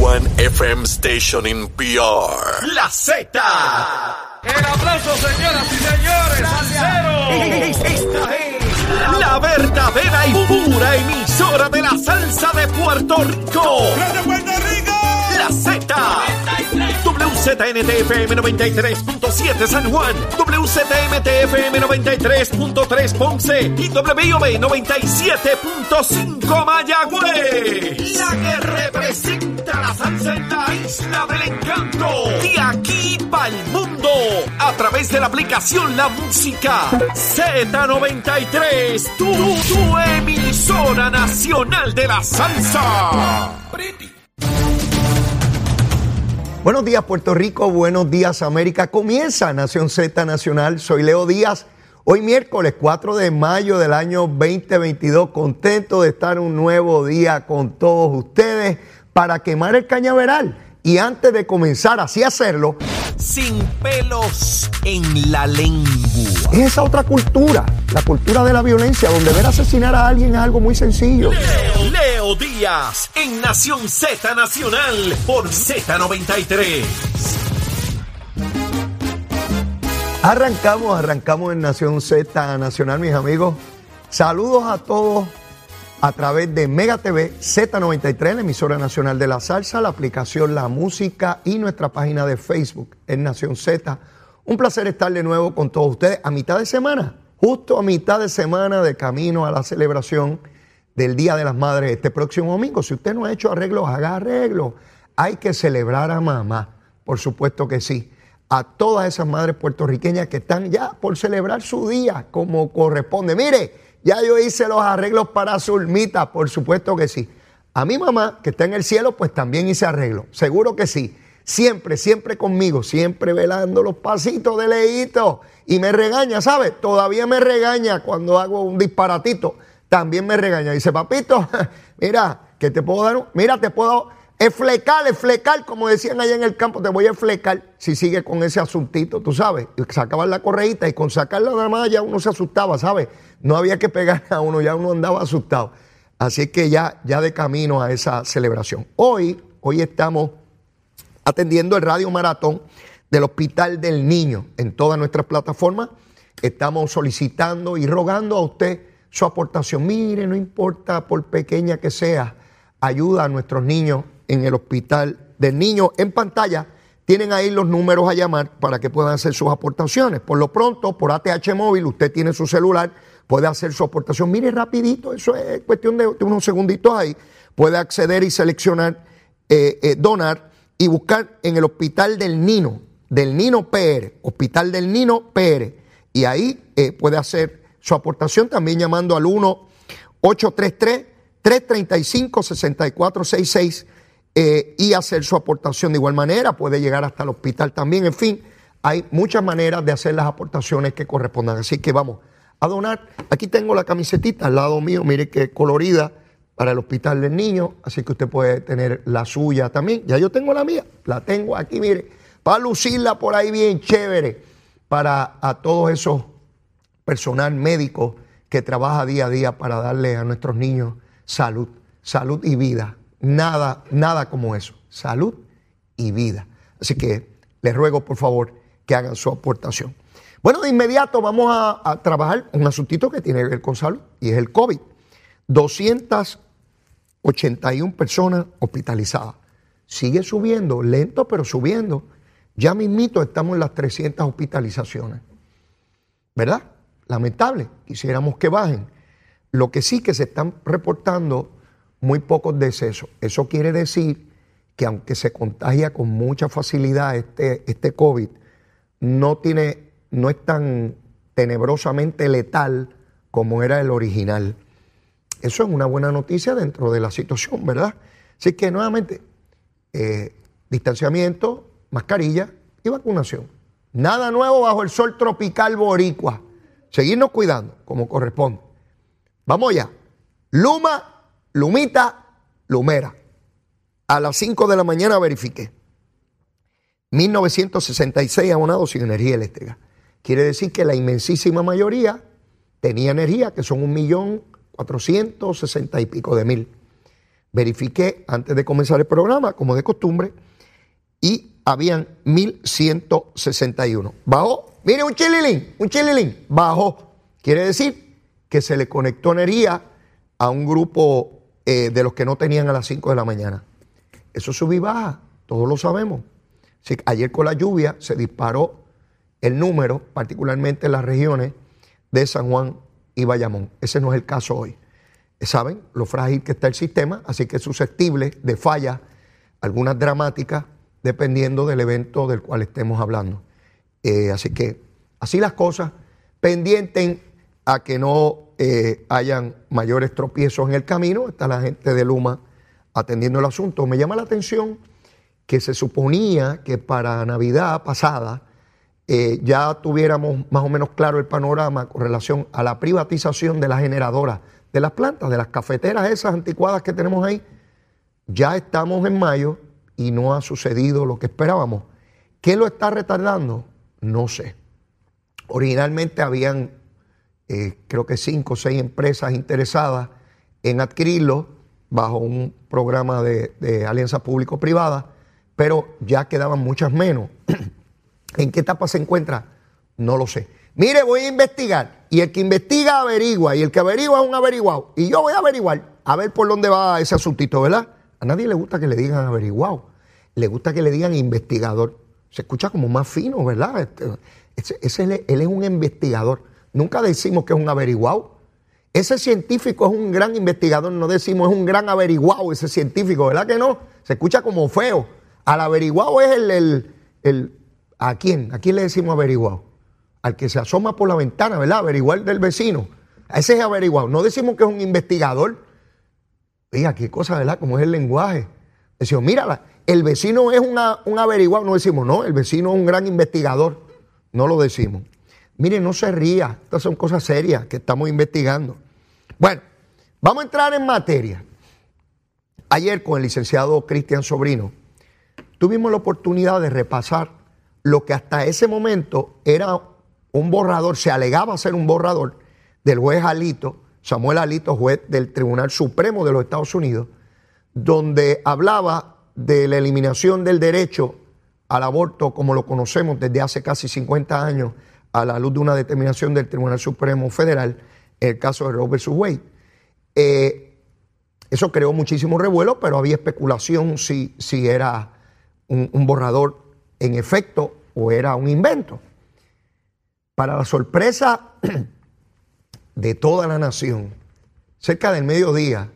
one FM station in PR. La Z. El aplauso, señoras y señores, al Esta es la verdadera y pura emisora de la salsa de Puerto Rico. ¡De Puerto Rico! La Z. WZNTFM 93.7 San Juan, WZMTFM 93.3 Ponce y WIOB 97.5 Mayagüez. La que representa la salsa isla del encanto. De aquí para el mundo. A través de la aplicación La Música Z93. Tu, tu emisora nacional de la salsa. Buenos días Puerto Rico, buenos días América. Comienza Nación Z Nacional. Soy Leo Díaz. Hoy miércoles 4 de mayo del año 2022. Contento de estar un nuevo día con todos ustedes para quemar el cañaveral. Y antes de comenzar así a hacerlo, Sin pelos en la lengua. es esa otra cultura, la cultura de la violencia, donde ver asesinar a alguien es algo muy sencillo. Leo, Leo Díaz en Nación Z Nacional por Z93. Arrancamos, arrancamos en Nación Z Nacional, mis amigos. Saludos a todos a través de Mega TV Z93, la emisora nacional de la salsa, la aplicación La Música y nuestra página de Facebook en Nación Z. Un placer estar de nuevo con todos ustedes a mitad de semana, justo a mitad de semana de camino a la celebración del Día de las Madres este próximo domingo. Si usted no ha hecho arreglos, haga arreglos. Hay que celebrar a mamá, por supuesto que sí. A todas esas madres puertorriqueñas que están ya por celebrar su día como corresponde. Mire, ya yo hice los arreglos para Zulmita, por supuesto que sí. A mi mamá, que está en el cielo, pues también hice arreglos. Seguro que sí. Siempre, siempre conmigo, siempre velando los pasitos de leíto. Y me regaña, ¿sabes? Todavía me regaña cuando hago un disparatito. También me regaña. Dice, papito, mira, que te puedo dar un- Mira, te puedo eflecar, eflecar, como decían allá en el campo, te voy a eflecar si sigue con ese asuntito, tú sabes. Sacaban la correíta y con sacarla nada más ya uno se asustaba, ¿sabes? No había que pegar a uno, ya uno andaba asustado. Así que ya, ya de camino a esa celebración. Hoy, hoy estamos atendiendo el radio maratón del Hospital del Niño en todas nuestras plataformas. Estamos solicitando y rogando a usted su aportación. Mire, no importa por pequeña que sea, ayuda a nuestros niños en el Hospital del Niño. En pantalla tienen ahí los números a llamar para que puedan hacer sus aportaciones. Por lo pronto, por ATH móvil, usted tiene su celular, puede hacer su aportación. Mire rapidito, eso es cuestión de, unos segunditos ahí. Puede acceder y seleccionar eh, eh, donar y buscar en el Hospital del Nino, del Nino PR, Hospital del Nino PR. Y ahí eh, puede hacer su aportación también llamando al 1-833-335-6466 eh, y hacer su aportación de igual manera. Puede llegar hasta el hospital también. En fin, hay muchas maneras de hacer las aportaciones que correspondan. Así que vamos a donar. Aquí tengo la camisetita al lado mío, mire qué colorida para el Hospital del Niño, así que usted puede tener la suya también. Ya yo tengo la mía, la tengo aquí, mire, para lucirla por ahí bien chévere, para a todos esos personal médico que trabaja día a día para darle a nuestros niños salud, salud y vida. Nada, nada como eso, salud y vida. Así que les ruego, por favor, que hagan su aportación. Bueno, de inmediato vamos a, trabajar un asuntito que tiene que ver con salud y es el COVID. 281 personas hospitalizadas. Sigue subiendo, lento pero subiendo. Ya mismito estamos en las 300 hospitalizaciones. ¿Verdad? Lamentable. Quisiéramos que bajen. Lo que sí que se están reportando muy pocos decesos. Eso quiere decir que aunque se contagia con mucha facilidad este, este COVID, no, tiene, no es tan tenebrosamente letal como era el original. Eso es una buena noticia dentro de la situación, ¿verdad? Así que nuevamente, eh, distanciamiento, mascarilla y vacunación. Nada nuevo bajo el sol tropical boricua. Seguirnos cuidando como corresponde. Vamos ya. Luma, Lumita, Lumera. A las 5 de la mañana verifiqué. 1966 abonados sin energía eléctrica. Quiere decir que la inmensísima mayoría tenía energía, que son un millón cuatrocientos sesenta y pico de mil. verifiqué antes de comenzar el programa, como de costumbre, y habían 1161. Bajó, mire un chililín, un chililín, bajó. Quiere decir que se le conectó energía a un grupo eh, de los que no tenían a las 5 de la mañana. Eso subí baja, todos lo sabemos. ayer con la lluvia se disparó el número, particularmente en las regiones de San Juan y Bayamón. Ese no es el caso hoy. Saben lo frágil que está el sistema, así que es susceptible de fallas, algunas dramáticas, dependiendo del evento del cual estemos hablando. Eh, así que así las cosas, pendienten a que no eh, hayan mayores tropiezos en el camino. Está la gente de Luma atendiendo el asunto. Me llama la atención que se suponía que para Navidad pasada eh, ya tuviéramos más o menos claro el panorama con relación a la privatización de la generadora de las plantas, de las cafeteras esas anticuadas que tenemos ahí. Ya estamos en mayo y no ha sucedido lo que esperábamos. ¿Qué lo está retardando? No sé. Originalmente habían, eh, creo que cinco o seis empresas interesadas en adquirirlo bajo un programa de, de alianza público-privada, pero ya quedaban muchas menos. ¿En qué etapa se encuentra? No lo sé. Mire, voy a investigar. Y el que investiga averigua. Y el que averigua es un averiguado. Y yo voy a averiguar. A ver por dónde va ese asuntito, ¿verdad? A nadie le gusta que le digan averiguado. Le gusta que le digan investigador. Se escucha como más fino, ¿verdad? Este, ese, él es un investigador. Nunca decimos que es un averiguado. Ese científico es un gran investigador, no decimos es un gran averiguado ese científico, ¿verdad que no? Se escucha como feo. Al averiguado es el, el ¿A quién? ¿A quién le decimos averiguado? Al que se asoma por la ventana, ¿verdad? Averiguar del vecino. Ese es averiguado. No decimos que es un investigador. Oiga, qué cosa, ¿verdad? Como es el lenguaje. Decimos, mira, el vecino es un averiguado. No decimos, no, el vecino es un gran investigador. No lo decimos. Mire, no se ría. Estas son cosas serias que estamos investigando. Bueno, vamos a entrar en materia. Ayer con el licenciado Cristian Sobrino tuvimos la oportunidad de repasar lo que hasta ese momento era un borrador, se alegaba ser un borrador del juez Alito, Samuel Alito, juez del Tribunal Supremo de los Estados Unidos, donde hablaba de la eliminación del derecho al aborto como lo conocemos desde hace casi 50 años a la luz de una determinación del Tribunal Supremo Federal, el caso de Roe vs. Wade. Eh, eso creó muchísimo revuelo, pero había especulación si, si era un borrador en efecto o era un invento. Para la sorpresa de toda la nación, cerca del mediodía,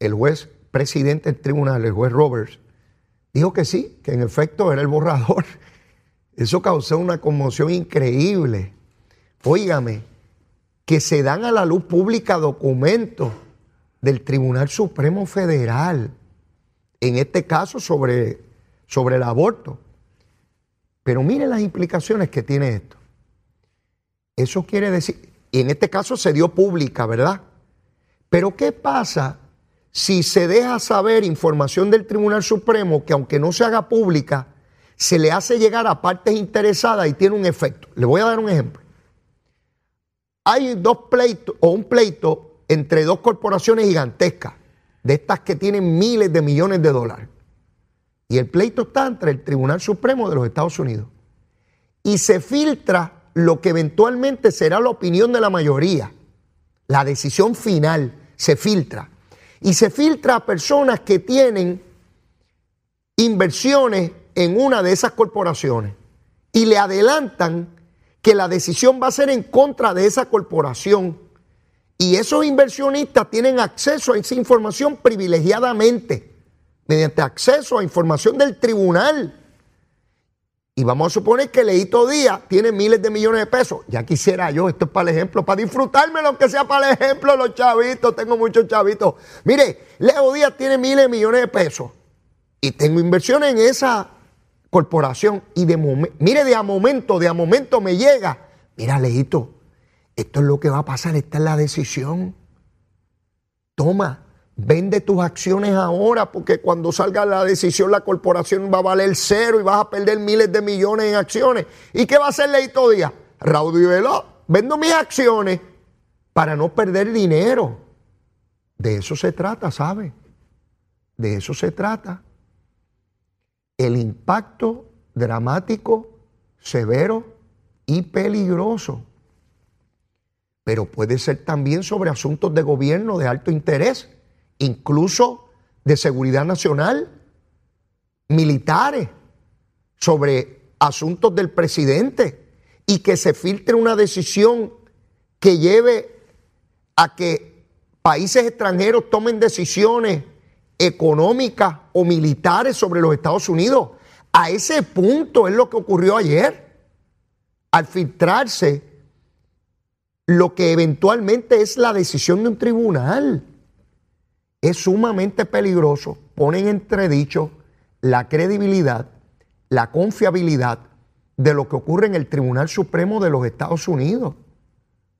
el juez presidente del tribunal, el juez Roberts, dijo que sí, que en efecto era el borrador. Eso causó una conmoción increíble. Óigame, que se dan a la luz pública documentos del Tribunal Supremo Federal, en este caso sobre, sobre el aborto. Pero miren las implicaciones que tiene esto. Eso quiere decir, y en este caso se dio pública, ¿verdad? Pero ¿qué pasa si se deja saber información del Tribunal Supremo que aunque no se haga pública, se le hace llegar a partes interesadas y tiene un efecto? Le voy a dar un ejemplo. Hay dos pleitos o un pleito entre dos corporaciones gigantescas, de estas que tienen miles de millones de dólares. Y el pleito está entre el Tribunal Supremo de los Estados Unidos. Y se filtra lo que eventualmente será la opinión de la mayoría. La decisión final se filtra. Y se filtra a personas que tienen inversiones en una de esas corporaciones. Y le adelantan que la decisión va a ser en contra de esa corporación. Y esos inversionistas tienen acceso a esa información privilegiadamente mediante acceso a información del tribunal. Y vamos a suponer que Leito Díaz tiene miles de millones de pesos. Ya quisiera yo, esto es para el ejemplo, para disfrutarme lo que sea para el ejemplo, los chavitos, tengo muchos chavitos. Mire, Leo Díaz tiene miles de millones de pesos y tengo inversiones en esa corporación y de momento, mire, de a momento, de a momento me llega, mira, Leito, esto es lo que va a pasar, esta es la decisión. Toma, Vende tus acciones ahora porque cuando salga la decisión la corporación va a valer cero y vas a perder miles de millones en acciones. ¿Y qué va a hacer Leito Díaz? Raúl Velo, vendo mis acciones para no perder dinero. De eso se trata, ¿sabe? de eso se trata. El impacto dramático, severo y peligroso. Pero puede ser también sobre asuntos de gobierno de alto interés, incluso de seguridad nacional, militares, sobre asuntos del presidente y que se filtre una decisión que lleve a que países extranjeros tomen decisiones económicas o militares sobre los Estados Unidos. A ese punto es lo que ocurrió ayer, al filtrarse lo que eventualmente es la decisión de un tribunal. Es sumamente peligroso, pone en entredicho la credibilidad, la confiabilidad de lo que ocurre en el Tribunal Supremo de los Estados Unidos.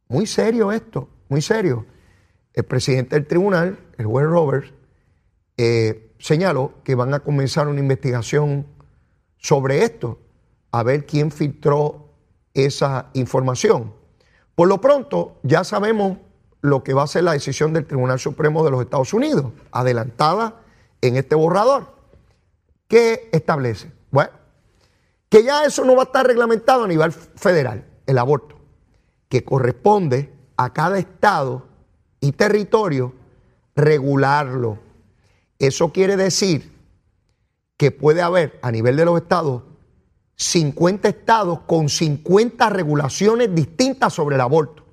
Muy serio esto, muy serio. El presidente del tribunal, el juez Roberts, eh, señaló que van a comenzar una investigación sobre esto, a ver quién filtró esa información. Por lo pronto, ya sabemos lo que va a ser la decisión del Tribunal Supremo de los Estados Unidos, adelantada en este borrador. ¿Qué establece? Bueno, que ya eso no va a estar reglamentado a nivel federal, el aborto, que corresponde a cada estado y territorio regularlo eso quiere decir que puede haber a nivel de los estados 50 estados con 50 regulaciones distintas sobre el aborto.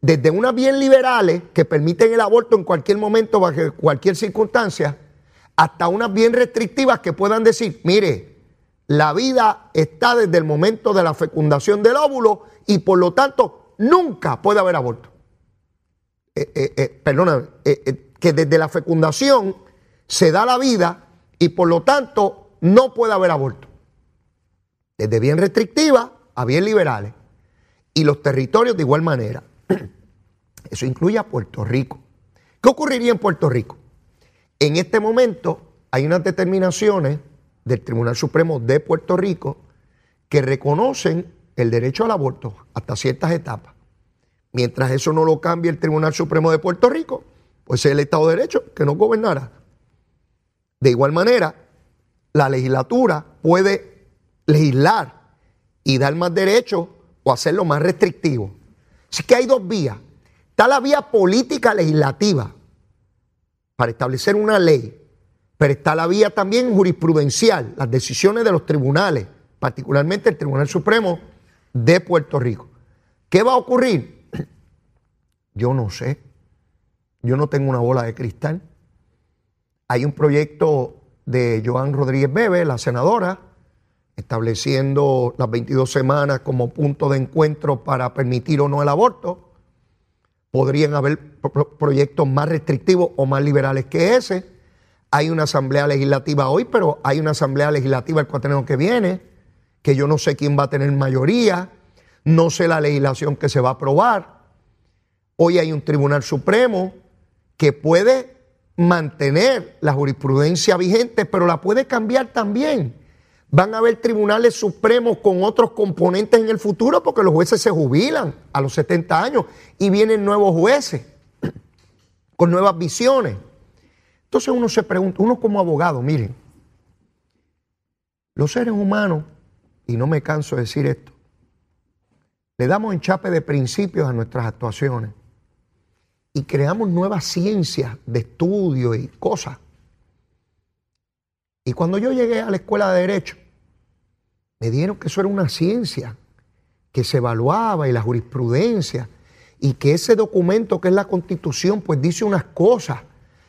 Desde unas bien liberales que permiten el aborto en cualquier momento, bajo cualquier circunstancia, hasta unas bien restrictivas que puedan decir, mire, la vida está desde el momento de la fecundación del óvulo y por lo tanto nunca puede haber aborto. Eh, eh, eh, perdóname, que desde la fecundación se da la vida y por lo tanto no puede haber aborto. Desde bien restrictiva a bien liberales. Y los territorios de igual manera. Eso incluye a Puerto Rico. ¿Qué ocurriría en Puerto Rico? En este momento hay unas determinaciones del Tribunal Supremo de Puerto Rico que reconocen el derecho al aborto hasta ciertas etapas. Mientras eso no lo cambie el Tribunal Supremo de Puerto Rico, pues es el Estado de Derecho que no gobernará. De igual manera, la legislatura puede legislar y dar más derechos o hacerlo más restrictivo. Así que hay dos vías. Está la vía política legislativa para establecer una ley, pero está la vía también jurisprudencial, las decisiones de los tribunales, particularmente el Tribunal Supremo de Puerto Rico. ¿Qué va a ocurrir? Yo no sé. Yo no tengo una bola de cristal. Hay un proyecto de Joan Rodríguez Bebe, la senadora, estableciendo las 22 semanas como punto de encuentro para permitir o no el aborto. Podrían haber proyectos más restrictivos o más liberales que ese. Hay una asamblea legislativa hoy, pero hay una asamblea legislativa el cuatreno que viene, que yo no sé quién va a tener mayoría, no sé la legislación que se va a aprobar. Hoy hay un tribunal supremo que puede mantener la jurisprudencia vigente, pero la puede cambiar también. Van a haber tribunales supremos con otros componentes en el futuro porque los jueces se jubilan a los 70 años y vienen nuevos jueces con nuevas visiones. Entonces uno se pregunta, uno como abogado, miren, los seres humanos, y no me canso de decir esto, le damos enchape de principios a nuestras actuaciones y creamos nuevas ciencias de estudio y cosas. Y cuando yo llegué a la escuela de Derecho, me dijeron que eso era una ciencia que se evaluaba y la jurisprudencia y que ese documento que es la constitución pues dice unas cosas,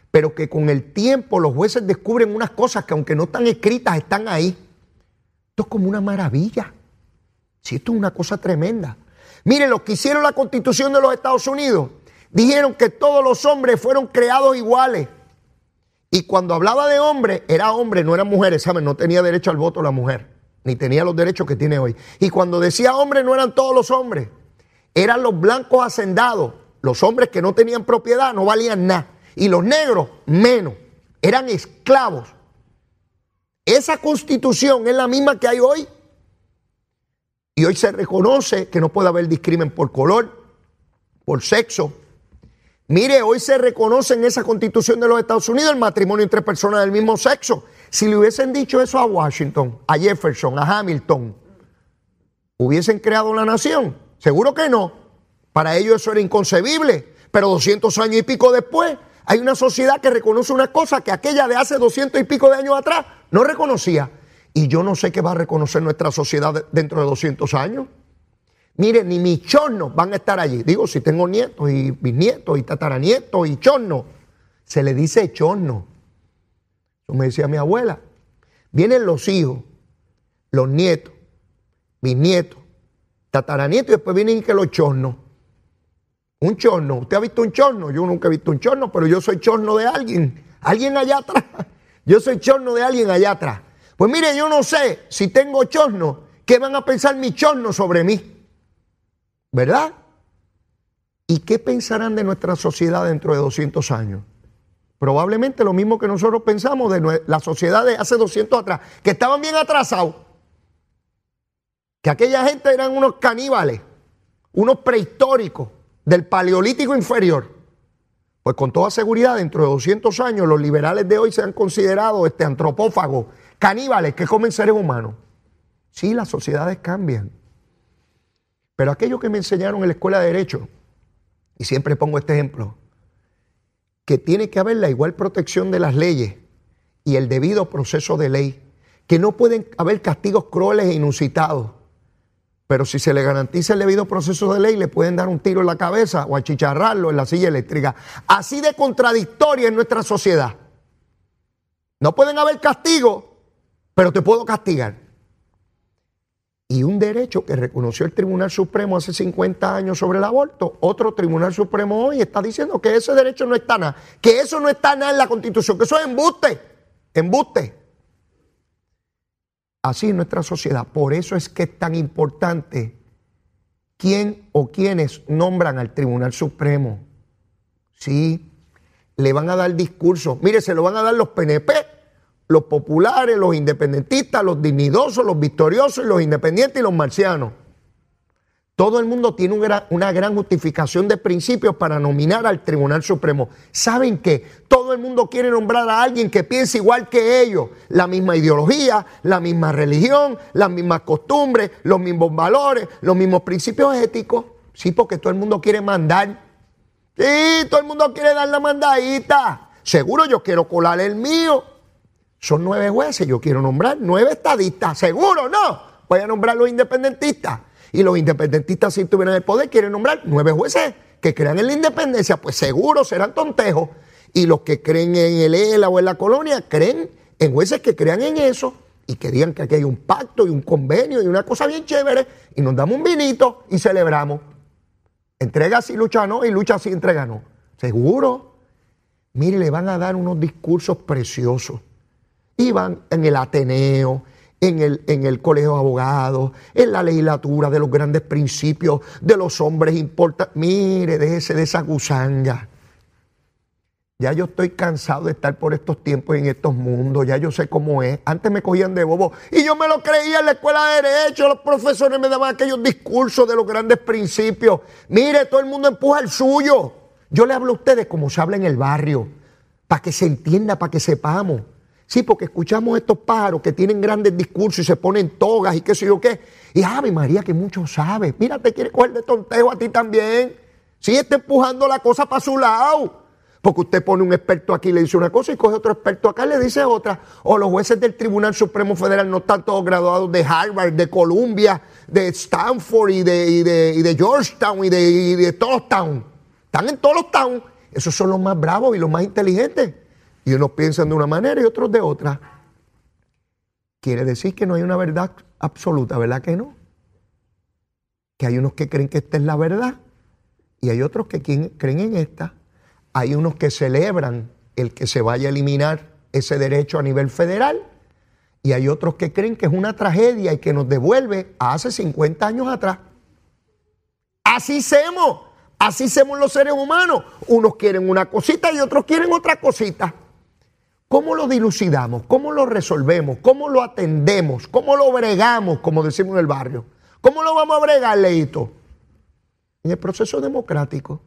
pero que con el tiempo los jueces descubren unas cosas que aunque no están escritas están ahí. Esto es como una maravilla. Si esto es una cosa tremenda. Miren, lo que hicieron la constitución de los Estados Unidos dijeron que todos los hombres fueron creados iguales. Y cuando hablaba de hombre, era hombre, no eran mujeres, ¿saben? No tenía derecho al voto la mujer, ni tenía los derechos que tiene hoy. Y cuando decía hombre, no eran todos los hombres, eran los blancos hacendados, los hombres que no tenían propiedad, no valían nada. Y los negros, menos, eran esclavos. Esa constitución es la misma que hay hoy. Y hoy se reconoce que no puede haber discrimen por color, por sexo, Mire, hoy se reconoce en esa constitución de los Estados Unidos el matrimonio entre personas del mismo sexo. Si le hubiesen dicho eso a Washington, a Jefferson, a Hamilton, ¿hubiesen creado la nación? Seguro que no. Para ellos eso era inconcebible. Pero 200 años y pico después, hay una sociedad que reconoce una cosa que aquella de hace 200 y pico de años atrás no reconocía. Y yo no sé qué va a reconocer nuestra sociedad dentro de 200 años. Mire, ni mis chornos van a estar allí. Digo, si tengo nietos y bisnietos y tataranietos y chornos, se le dice chorno. Eso me decía mi abuela. Vienen los hijos, los nietos, bisnietos, tataranietos y después vienen que los chornos. Un chorno. ¿Usted ha visto un chorno? Yo nunca he visto un chorno, pero yo soy chorno de alguien. Alguien allá atrás. Yo soy chorno de alguien allá atrás. Pues mire, yo no sé si tengo chorno, ¿qué van a pensar mis chornos sobre mí? ¿Verdad? ¿Y qué pensarán de nuestra sociedad dentro de 200 años? Probablemente lo mismo que nosotros pensamos de la sociedad de hace 200 atrás, que estaban bien atrasados, que aquella gente eran unos caníbales, unos prehistóricos del paleolítico inferior. Pues con toda seguridad, dentro de 200 años, los liberales de hoy se han considerado este, antropófagos, caníbales que comen seres humanos. Sí, las sociedades cambian. Pero aquello que me enseñaron en la escuela de Derecho, y siempre pongo este ejemplo, que tiene que haber la igual protección de las leyes y el debido proceso de ley, que no pueden haber castigos crueles e inusitados, pero si se le garantiza el debido proceso de ley, le pueden dar un tiro en la cabeza o achicharrarlo en la silla eléctrica. Así de contradictoria en nuestra sociedad. No pueden haber castigos, pero te puedo castigar y un derecho que reconoció el Tribunal Supremo hace 50 años sobre el aborto, otro Tribunal Supremo hoy está diciendo que ese derecho no está nada, que eso no está nada en la Constitución, que eso es embuste, embuste. Así es nuestra sociedad. Por eso es que es tan importante quién o quiénes nombran al Tribunal Supremo. Sí, le van a dar discurso. Mire, se lo van a dar los PNP los populares, los independentistas, los dignidosos, los victoriosos, los independientes y los marcianos. Todo el mundo tiene una gran justificación de principios para nominar al Tribunal Supremo. ¿Saben qué? Todo el mundo quiere nombrar a alguien que piense igual que ellos. La misma ideología, la misma religión, las mismas costumbres, los mismos valores, los mismos principios éticos. Sí, porque todo el mundo quiere mandar. Sí, todo el mundo quiere dar la mandadita. Seguro yo quiero colar el mío. Son nueve jueces, yo quiero nombrar nueve estadistas, seguro, no. Voy a nombrar los independentistas. Y los independentistas, si tuvieran el poder, quieren nombrar nueve jueces que crean en la independencia, pues seguro serán tontejos. Y los que creen en el ELA o en la colonia, creen en jueces que crean en eso y que digan que aquí hay un pacto y un convenio y una cosa bien chévere y nos damos un vinito y celebramos. Entrega si lucha no y lucha si entrega no. Seguro. Mire, le van a dar unos discursos preciosos iban en el Ateneo, en el, en el Colegio de Abogados, en la legislatura de los grandes principios de los hombres importantes. Mire, déjese de esa gusanga. Ya yo estoy cansado de estar por estos tiempos en estos mundos, ya yo sé cómo es. Antes me cogían de bobo y yo me lo creía en la escuela de Derecho, los profesores me daban aquellos discursos de los grandes principios. Mire, todo el mundo empuja el suyo. Yo le hablo a ustedes como se habla en el barrio, para que se entienda, para que sepamos. Sí, porque escuchamos estos pájaros que tienen grandes discursos y se ponen togas y qué sé yo qué. Y Ave María, que mucho sabe. Mira, te quiere coger de tontejo a ti también. Sí, está empujando la cosa para su lado. Porque usted pone un experto aquí y le dice una cosa y coge otro experto acá y le dice otra. O los jueces del Tribunal Supremo Federal no están todos graduados de Harvard, de Columbia, de Stanford y de, de, Georgetown y de, y de todos los towns. Están en todos los towns. Esos son los más bravos y los más inteligentes. Y unos piensan de una manera y otros de otra. Quiere decir que no hay una verdad absoluta, ¿verdad que no? Que hay unos que creen que esta es la verdad y hay otros que creen en esta. Hay unos que celebran el que se vaya a eliminar ese derecho a nivel federal y hay otros que creen que es una tragedia y que nos devuelve a hace 50 años atrás. Así somos, así somos los seres humanos. Unos quieren una cosita y otros quieren otra cosita. ¿Cómo lo dilucidamos? ¿Cómo lo resolvemos? ¿Cómo lo atendemos? ¿Cómo lo bregamos, como decimos en el barrio? ¿Cómo lo vamos a bregar, Leito? En el proceso democrático.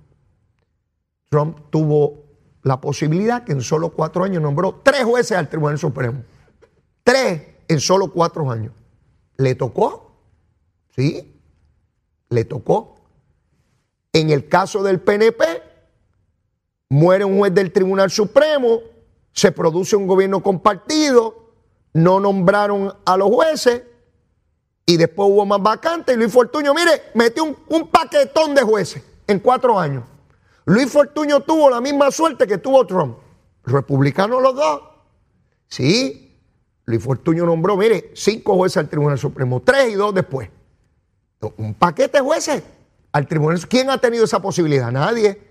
Trump tuvo la posibilidad que en solo cuatro años nombró tres jueces al Tribunal Supremo. Tres en solo cuatro años. ¿Le tocó? Sí, le tocó. En el caso del PNP, muere un juez del Tribunal Supremo, se produce un gobierno compartido, no nombraron a los jueces y después hubo más vacantes y Luis Fortuño, mire, metió un, paquetón de jueces en cuatro años. Luis Fortuño tuvo la misma suerte que tuvo Trump. Republicanos los dos. Sí, Luis Fortuño nombró, mire, cinco jueces al Tribunal Supremo, tres y dos después. Un paquete de jueces al Tribunal. ¿Quién ha tenido esa posibilidad? Nadie.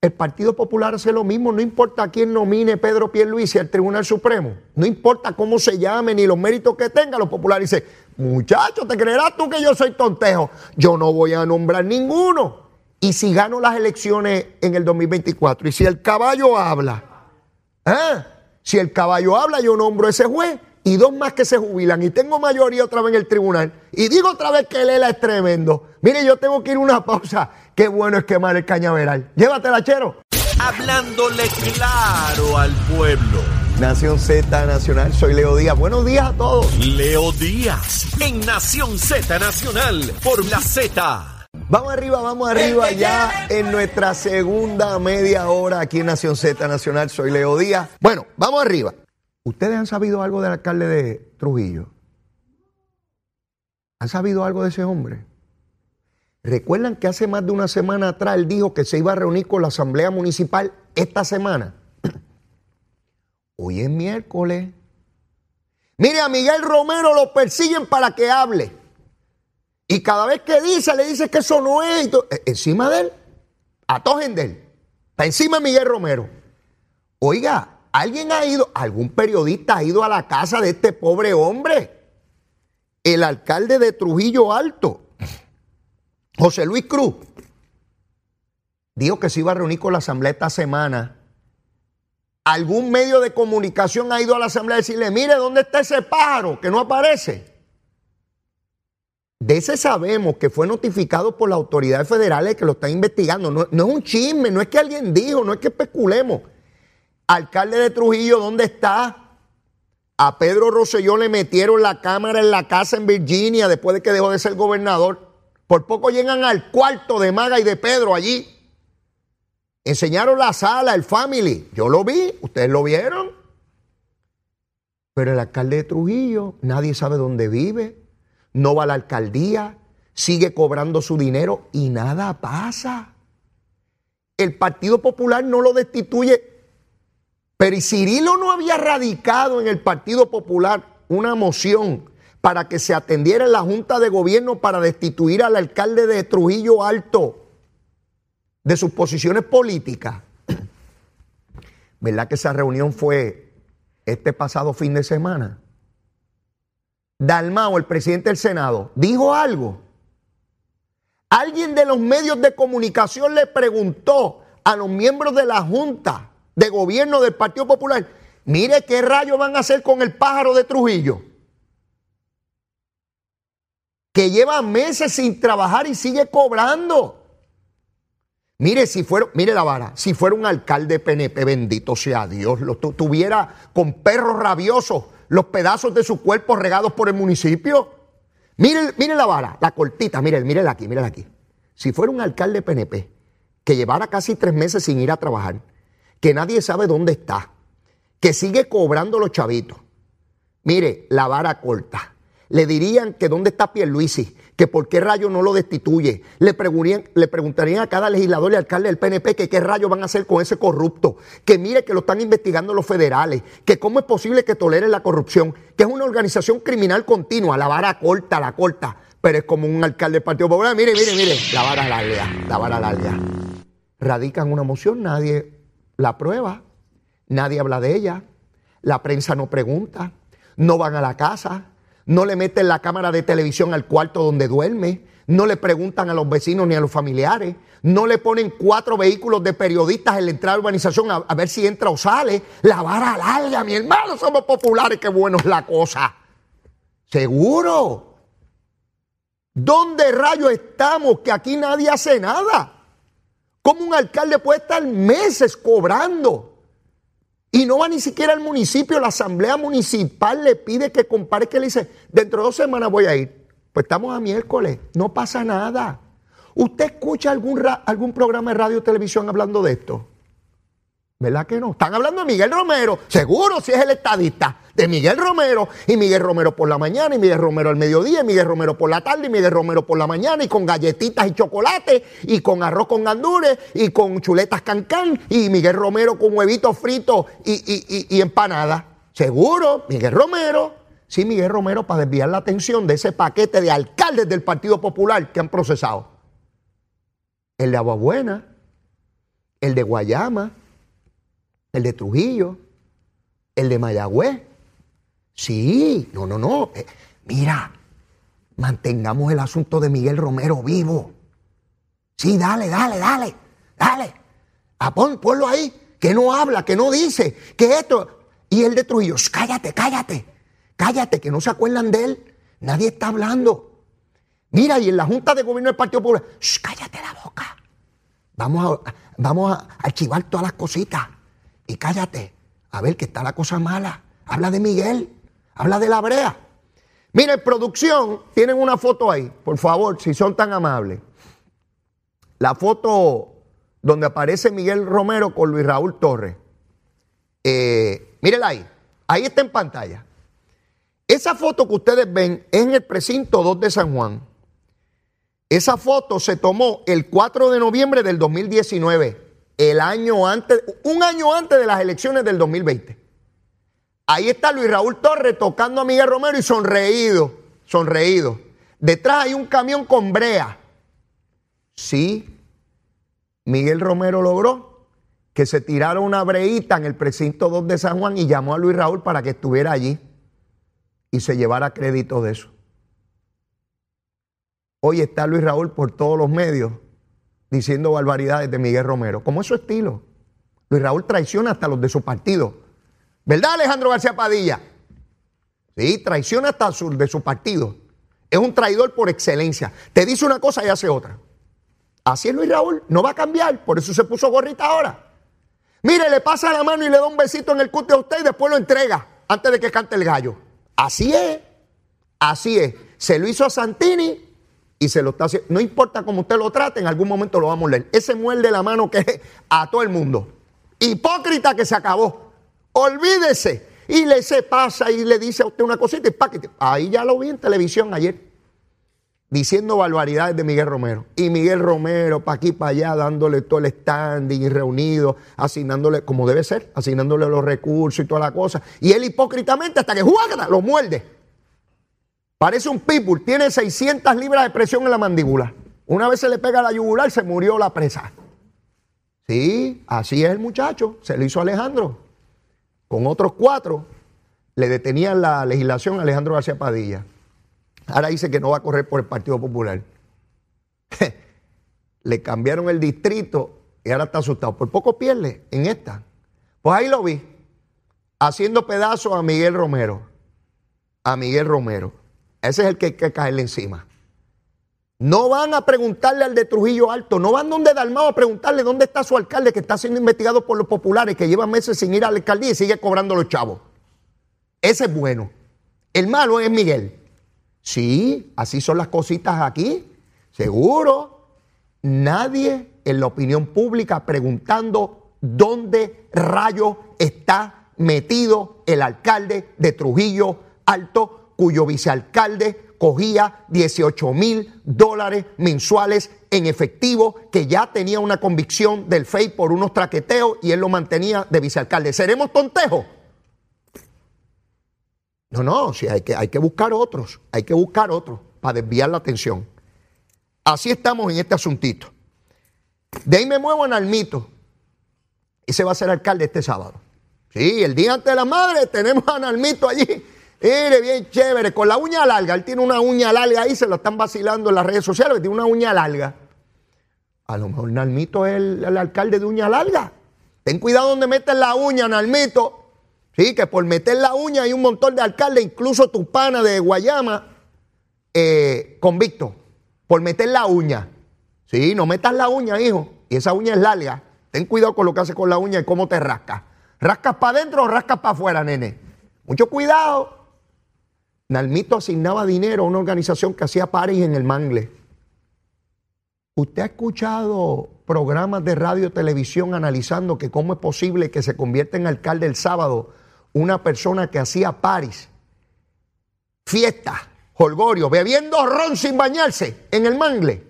El Partido Popular hace lo mismo, no importa quién nomine Pedro Pierluisi al Tribunal Supremo, no importa cómo se llame ni los méritos que tenga, los populares dicen, muchacho, ¿te creerás tú que yo soy tontejo? Yo no voy a nombrar ninguno. Y si gano las elecciones en el 2024, y si el caballo habla, ¿eh? si el caballo habla, yo nombro a ese juez y dos más que se jubilan y tengo mayoría otra vez en el tribunal y digo otra vez que Lela es tremendo. Mire, yo tengo que ir a una pausa. Qué bueno es quemar el cañaveral. Llévatela, chero. Hablándole claro al pueblo. Nación Z Nacional, soy Leo Díaz. Buenos días a todos. Leo Díaz en Nación Z Nacional por la Z. Vamos arriba, vamos arriba ya en nuestra segunda media hora aquí en Nación Z Nacional. Soy Leo Díaz. Bueno, vamos arriba. ¿Ustedes han sabido algo del alcalde de Trujillo? ¿Han sabido algo de ese hombre? ¿Recuerdan que hace más de una semana atrás él dijo que se iba a reunir con la Asamblea Municipal esta semana? Hoy es miércoles. Mire, a Miguel Romero lo persiguen para que hable. Y cada vez que dice, le dice que eso no es. E, encima de él, atojen de él. Está encima de Miguel Romero. Oiga, ¿alguien ha ido, algún periodista ha ido a la casa de este pobre hombre? El alcalde de Trujillo Alto, José Luis Cruz, dijo que se iba a reunir con la asamblea esta semana. ¿Algún medio de comunicación ha ido a la asamblea a decirle, mire, ¿dónde está ese pájaro que no aparece? De ese sabemos que fue notificado por las autoridades federales que lo están investigando. No, es un chisme, no es que alguien dijo, no es que especulemos. Alcalde de Trujillo, ¿dónde está? A Pedro Rosselló le metieron la cámara en la casa en Virginia después de que dejó de ser gobernador. Por poco llegan al cuarto de Maga y de Pedro allí. Enseñaron la sala, el family. Yo lo vi, ustedes lo vieron. Pero el alcalde de Trujillo, nadie sabe dónde vive no va a la alcaldía, sigue cobrando su dinero y nada pasa. El Partido Popular no lo destituye. Pero ¿y Cirilo no había radicado en el Partido Popular una moción para que se atendiera en la Junta de Gobierno para destituir al alcalde de Trujillo Alto de sus posiciones políticas? ¿Verdad que esa reunión fue este pasado fin de semana? Dalmao, el presidente del Senado, dijo algo. Alguien de los medios de comunicación le preguntó a los miembros de la Junta de Gobierno del Partido Popular, mire qué rayos van a hacer con el pájaro de Trujillo, que lleva meses sin trabajar y sigue cobrando. Mire, si fuera, mire la vara, si fuera un alcalde PNP, bendito sea Dios, lo tuviera con perros rabiosos los pedazos de su cuerpo regados por el municipio. Mire, mire la vara, la cortita, mire, mírela aquí, mírela aquí. Si fuera un alcalde PNP que llevara casi tres meses sin ir a trabajar, que nadie sabe dónde está, que sigue cobrando los chavitos, mire, la vara corta. Le dirían que dónde está Pierluisi, que por qué rayo no lo destituye. Le, le preguntarían a cada legislador y alcalde del PNP que qué rayo van a hacer con ese corrupto. Que mire que lo están investigando los federales. Que cómo es posible que toleren la corrupción. Que es una organización criminal continua. La vara corta, la corta. Pero es como un alcalde del Partido Popular. Mire, mire, mire. La vara larga, la vara larga. Radican una moción, nadie la aprueba. Nadie habla de ella. La prensa no pregunta. No van a la casa no le meten la cámara de televisión al cuarto donde duerme, no le preguntan a los vecinos ni a los familiares, no le ponen cuatro vehículos de periodistas en la entrada de urbanización a, ver si entra o sale. La vara larga, mi hermano, somos populares, qué bueno es la cosa. Seguro. ¿Dónde rayos estamos que aquí nadie hace nada? ¿Cómo un alcalde puede estar meses cobrando? Y no va ni siquiera al municipio, la asamblea municipal le pide que compare, que le dice, dentro de dos semanas voy a ir. Pues estamos a miércoles, no pasa nada. ¿Usted escucha algún, algún programa de radio o televisión hablando de esto? ¿Verdad que no? Están hablando de Miguel Romero, seguro si es el estadista, de Miguel Romero, y Miguel Romero por la mañana, y Miguel Romero al mediodía, y Miguel Romero por la tarde, y Miguel Romero por la mañana, y con galletitas y chocolate, y con arroz con gandules, y con chuletas cancán, y Miguel Romero con huevitos fritos y, y, y, y empanada. Seguro, Miguel Romero. Sí, Miguel Romero para desviar la atención de ese paquete de alcaldes del Partido Popular que han procesado. El de Aguabuena, el de Guayama, el de Trujillo, el de Mayagüez. Sí, no, no, no. Eh, mira, mantengamos el asunto de Miguel Romero vivo. Sí, dale, dale, dale, dale. A pon, ponlo ahí, que no habla, que no dice, que esto. Y el de Trujillo, cállate, cállate, cállate, que no se acuerdan de él. Nadie está hablando. Mira, y en la Junta de Gobierno del Partido Popular, cállate la boca. Vamos a, vamos a archivar todas las cositas y cállate. A ver que está la cosa mala. Habla de Miguel, habla de la brea. Mire, producción, tienen una foto ahí, por favor, si son tan amables. La foto donde aparece Miguel Romero con Luis Raúl Torres. Eh, ahí, ahí está en pantalla. Esa foto que ustedes ven es en el precinto 2 de San Juan. Esa foto se tomó el 4 de noviembre del 2019 el año antes, un año antes de las elecciones del 2020. Ahí está Luis Raúl Torres tocando a Miguel Romero y sonreído, sonreído. Detrás hay un camión con brea. Sí, Miguel Romero logró que se tirara una breita en el precinto 2 de San Juan y llamó a Luis Raúl para que estuviera allí y se llevara crédito de eso. Hoy está Luis Raúl por todos los medios diciendo barbaridades de Miguel Romero, como es su estilo. Luis Raúl traiciona hasta los de su partido. ¿Verdad, Alejandro García Padilla? Sí, traiciona hasta su, de su partido. Es un traidor por excelencia. Te dice una cosa y hace otra. Así es Luis Raúl, no va a cambiar, por eso se puso gorrita ahora. Mire, le pasa la mano y le da un besito en el cute a usted y después lo entrega antes de que cante el gallo. Así es, así es. Se lo hizo a Santini y se lo está haciendo. No importa cómo usted lo trate, en algún momento lo vamos a leer. Ese muerde la mano que es a todo el mundo. Hipócrita que se acabó. Olvídese. Y le se pasa y le dice a usted una cosita y paquete. Ahí ya lo vi en televisión ayer. Diciendo barbaridades de Miguel Romero. Y Miguel Romero, para aquí, para allá, dándole todo el standing reunido, asignándole, como debe ser, asignándole los recursos y toda la cosa. Y él hipócritamente, hasta que juega, lo muerde. Parece un pitbull, tiene 600 libras de presión en la mandíbula. Una vez se le pega la yugular, se murió la presa. Sí, así es el muchacho, se lo hizo Alejandro. Con otros cuatro le detenían la legislación a Alejandro García Padilla. Ahora dice que no va a correr por el Partido Popular. le cambiaron el distrito y ahora está asustado. Por poco pierde en esta. Pues ahí lo vi, haciendo pedazos a Miguel Romero. A Miguel Romero. Ese es el que hay que caerle encima. No van a preguntarle al de Trujillo Alto, no van donde Dalmao a preguntarle dónde está su alcalde que está siendo investigado por los populares, que lleva meses sin ir a la alcaldía y sigue cobrando los chavos. Ese es bueno. El malo es Miguel. Sí, así son las cositas aquí. Seguro. Nadie en la opinión pública preguntando dónde rayo está metido el alcalde de Trujillo Alto cuyo vicealcalde cogía 18 mil dólares mensuales en efectivo, que ya tenía una convicción del FEI por unos traqueteos y él lo mantenía de vicealcalde. ¿Seremos tontejos? No, no, sí, hay que, hay que buscar otros, hay que buscar otros para desviar la atención. Así estamos en este asuntito. De ahí me muevo en Almito. Ese va a ser alcalde este sábado. Sí, el día antes de la madre tenemos a Nalmito allí Mire, bien chévere, con la uña larga. Él tiene una uña larga ahí, se lo están vacilando en las redes sociales, tiene una uña larga. A lo mejor Nalmito es el, alcalde de uña larga. Ten cuidado donde metes la uña, Nalmito. Sí, que por meter la uña hay un montón de alcaldes, incluso tu pana de Guayama, eh, convicto, por meter la uña. Sí, no metas la uña, hijo. y esa uña es larga, ten cuidado con lo que haces con la uña y cómo te rascas. ¿Rascas para adentro o rascas para afuera, nene? Mucho cuidado. Nalmito asignaba dinero a una organización que hacía paris en el mangle. ¿Usted ha escuchado programas de radio y televisión analizando que cómo es posible que se convierta en alcalde el sábado una persona que hacía paris, fiesta, holgorio, bebiendo ron sin bañarse en el mangle?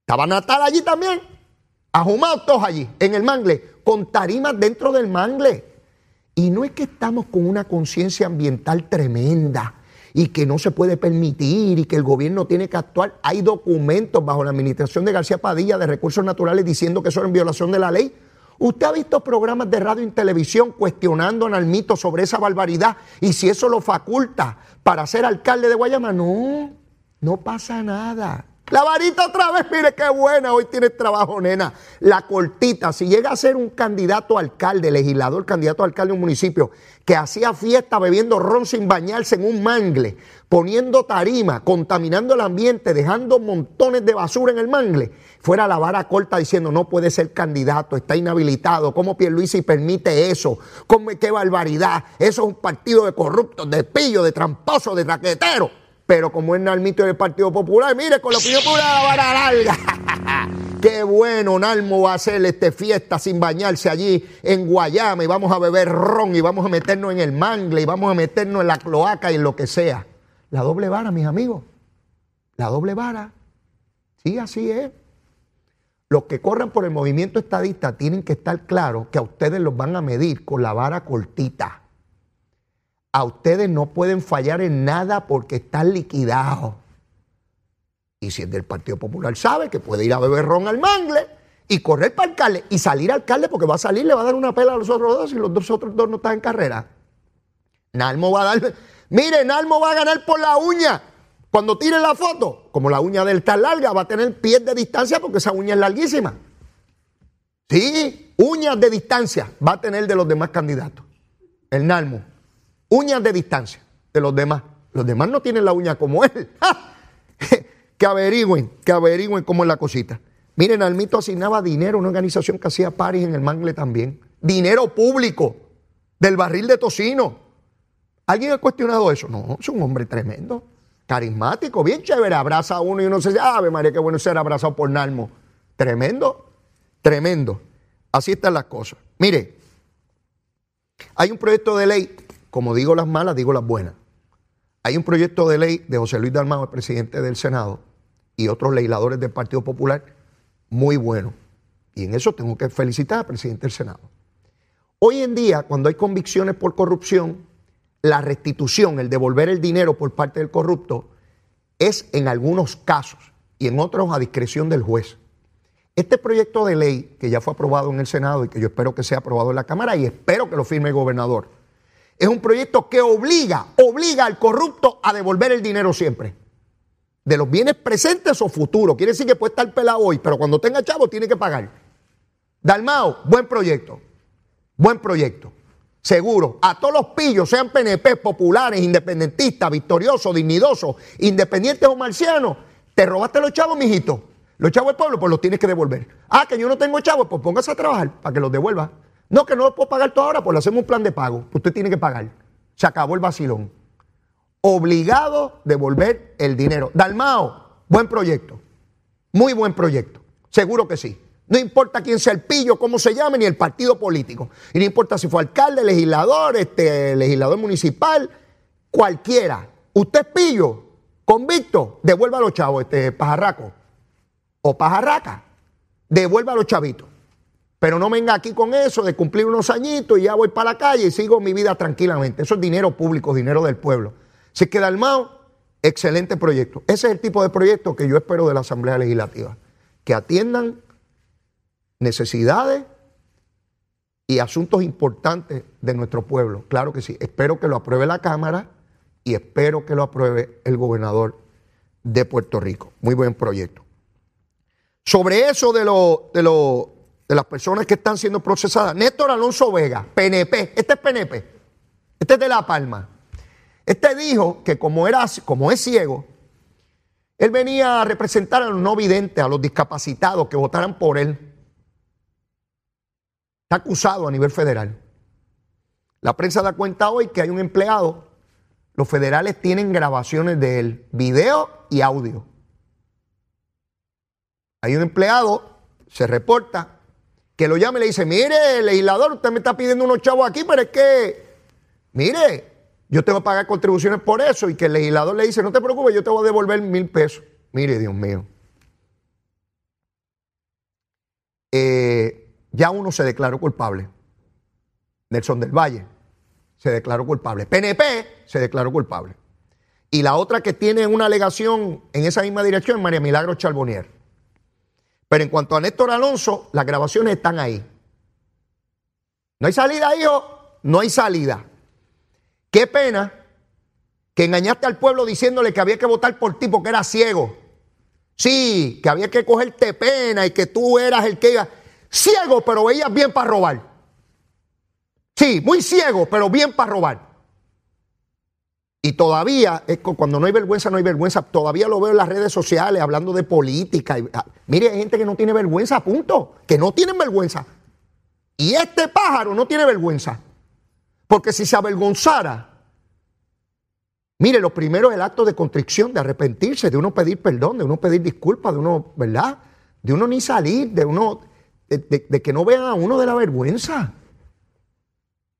Estaba Natal allí también, ajumados todos allí, en el mangle, con tarimas dentro del mangle. Y no es que estamos con una conciencia ambiental tremenda y que no se puede permitir y que el gobierno tiene que actuar. Hay documentos bajo la administración de García Padilla de Recursos Naturales diciendo que eso es en violación de la ley. ¿Usted ha visto programas de radio y televisión cuestionando al mito sobre esa barbaridad y si eso lo faculta para ser alcalde de Guayama? No, no pasa nada. La varita otra vez, mire qué buena, hoy tiene trabajo, nena. La cortita, si llega a ser un candidato a alcalde, legislador, candidato a alcalde de un municipio, que hacía fiesta bebiendo ron sin bañarse en un mangle, poniendo tarima, contaminando el ambiente, dejando montones de basura en el mangle, fuera la vara corta diciendo no puede ser candidato, está inhabilitado, ¿cómo Pierluisi permite eso? ¿Cómo, ¡Qué barbaridad! Eso es un partido de corruptos, de pillo, de tramposos, de raqueteros. Pero como es Nalmito del Partido Popular, mire, con la opinión popular la vara larga. Qué bueno, Nalmo va a hacer este fiesta sin bañarse allí en Guayama y vamos a beber ron y vamos a meternos en el mangle y vamos a meternos en la cloaca y en lo que sea. La doble vara, mis amigos. La doble vara. Sí, así es. Los que corran por el movimiento estadista tienen que estar claros que a ustedes los van a medir con la vara cortita a ustedes no pueden fallar en nada porque están liquidados. Y si es del Partido Popular, sabe que puede ir a beber ron al mangle y correr para alcalde y salir alcalde porque va a salir, le va a dar una pela a los otros dos y los dos otros dos no están en carrera. Nalmo va a dar. Mire, Nalmo va a ganar por la uña. Cuando tire la foto, como la uña de él está larga, va a tener pies de distancia porque esa uña es larguísima. Sí, uñas de distancia va a tener de los demás candidatos. El Nalmo uñas de distancia de los demás. Los demás no tienen la uña como él. que averigüen, que averigüen cómo es la cosita. Miren, Almito asignaba dinero a una organización que hacía paris en el Mangle también. Dinero público del barril de tocino. ¿Alguien ha cuestionado eso? No, es un hombre tremendo, carismático, bien chévere. Abraza a uno y uno se dice, ave María, qué bueno ser abrazado por Nalmo. Tremendo, tremendo. Así están las cosas. Mire, hay un proyecto de ley como digo las malas, digo las buenas. Hay un proyecto de ley de José Luis Dalmau, el presidente del Senado, y otros legisladores del Partido Popular, muy bueno. Y en eso tengo que felicitar al presidente del Senado. Hoy en día, cuando hay convicciones por corrupción, la restitución, el devolver el dinero por parte del corrupto, es en algunos casos y en otros a discreción del juez. Este proyecto de ley, que ya fue aprobado en el Senado y que yo espero que sea aprobado en la Cámara y espero que lo firme el gobernador, es un proyecto que obliga, obliga al corrupto a devolver el dinero siempre. De los bienes presentes o futuros. Quiere decir que puede estar pelado hoy, pero cuando tenga chavo tiene que pagar. Dalmao, buen proyecto. Buen proyecto. Seguro. A todos los pillos, sean PNP, populares, independentistas, victoriosos, dignidosos, independientes o marcianos, te robaste los chavos, mijito. Los chavos del pueblo, pues los tienes que devolver. Ah, que yo no tengo chavos, pues póngase a trabajar para que los devuelva. No, que no lo puedo pagar todo ahora, pues le hacemos un plan de pago. Usted tiene que pagar. Se acabó el vacilón. Obligado a devolver el dinero. Dalmao, buen proyecto. Muy buen proyecto. Seguro que sí. No importa quién sea el pillo, cómo se llame, ni el partido político. Y no importa si fue alcalde, legislador, este, legislador municipal, cualquiera. Usted es pillo, convicto, devuelva a los chavos, este pajarraco. O pajarraca. Devuelva a los chavitos. Pero no venga aquí con eso de cumplir unos añitos y ya voy para la calle y sigo mi vida tranquilamente. Eso es dinero público, dinero del pueblo. Si queda Dalmao, excelente proyecto. Ese es el tipo de proyecto que yo espero de la Asamblea Legislativa. Que atiendan necesidades y asuntos importantes de nuestro pueblo. Claro que sí. Espero que lo apruebe la Cámara y espero que lo apruebe el gobernador de Puerto Rico. Muy buen proyecto. Sobre eso de lo, de lo de las personas que están siendo procesadas. Néstor Alonso Vega, PNP, este es PNP, este es de La Palma. Este dijo que como, era, como es ciego Él venía a representar a los no videntes, a los discapacitados que votaran por él. Está acusado a nivel federal. La prensa da cuenta hoy que hay un empleado. Los federales tienen grabaciones de él, video y audio. Hay un empleado, se reporta, que lo llama y le dice, mire, legislador, usted me está pidiendo unos chavos aquí, pero es que, mire, yo tengo que pagar contribuciones por eso y que el legislador le dice, no te preocupes, yo te voy a devolver mil pesos. Mire, Dios mío. Eh, ya uno se declaró culpable. Nelson del Valle se declaró culpable. PNP se declaró culpable. Y la otra que tiene una alegación en esa misma dirección es María Milagro Charbonier. Pero en cuanto a Néstor Alonso, las grabaciones están ahí. No hay salida, hijo, no hay salida. Qué pena que engañaste al pueblo diciéndole que había que votar por ti porque era ciego. Sí, que había que cogerte pena y que tú eras el que iba. Ciego, pero veías bien para robar. Sí, muy ciego, pero bien para robar. Y todavía, cuando no hay vergüenza, no hay vergüenza. Todavía lo veo en las redes sociales hablando de política. Ah, mire, hay gente que no tiene vergüenza, punto. Que no tienen vergüenza. Y este pájaro no tiene vergüenza. Porque si se avergonzara, mire, lo primero es el acto de contrición, de arrepentirse, de uno pedir perdón, de uno pedir disculpas, de uno, ¿verdad? De uno ni salir, de uno, de, de que no vean a uno de la vergüenza.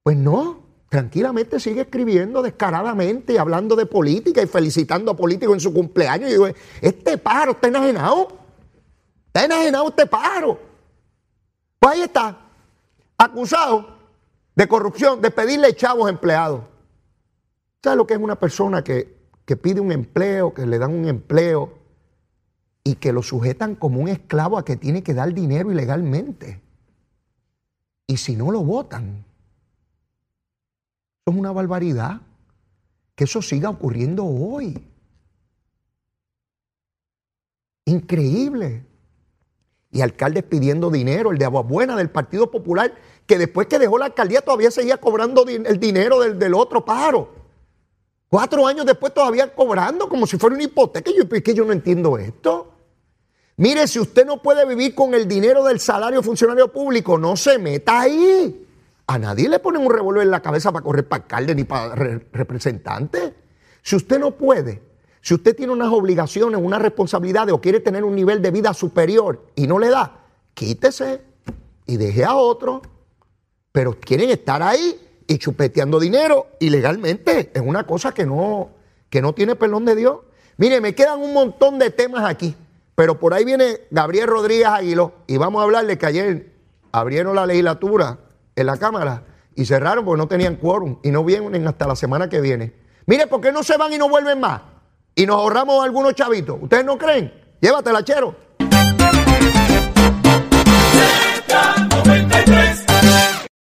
Pues no, tranquilamente sigue escribiendo descaradamente, hablando de política y felicitando a políticos en su cumpleaños. Y digo, este pájaro está enajenado. Está enajenado este pájaro. Pues ahí está, acusado de corrupción, de pedirle chavos empleados. ¿Sabes lo que es una persona que, que pide un empleo, que le dan un empleo y que lo sujetan como un esclavo a que tiene que dar dinero ilegalmente? Y si no lo votan, es una barbaridad. Que eso siga ocurriendo hoy. Increíble. Y alcaldes pidiendo dinero, el de Aguabuena del Partido Popular, que después que dejó la alcaldía todavía seguía cobrando el dinero del, otro pájaro. Cuatro años después todavía cobrando como si fuera una hipoteca. Yo, es que yo no entiendo esto. Mire, si usted no puede vivir con el dinero del salario funcionario público, no se meta ahí. A nadie le ponen un revólver en la cabeza para correr para alcalde ni para representante. Si usted no puede, si usted tiene unas obligaciones, unas responsabilidades o quiere tener un nivel de vida superior y no le da, quítese y deje a otro. Pero quieren estar ahí y chupeteando dinero ilegalmente. Es una cosa que no, que no tiene perdón de Dios. Mire, me quedan un montón de temas aquí, pero por ahí viene Gabriel Rodríguez Aguilo y vamos a hablarle que ayer abrieron la legislatura en la Cámara y cerraron porque no tenían quórum y no vienen hasta la semana que viene. Mire, ¿por qué no se van y no vuelven más? Y nos ahorramos algunos chavitos. ¿Ustedes no creen? Llévatela, chero.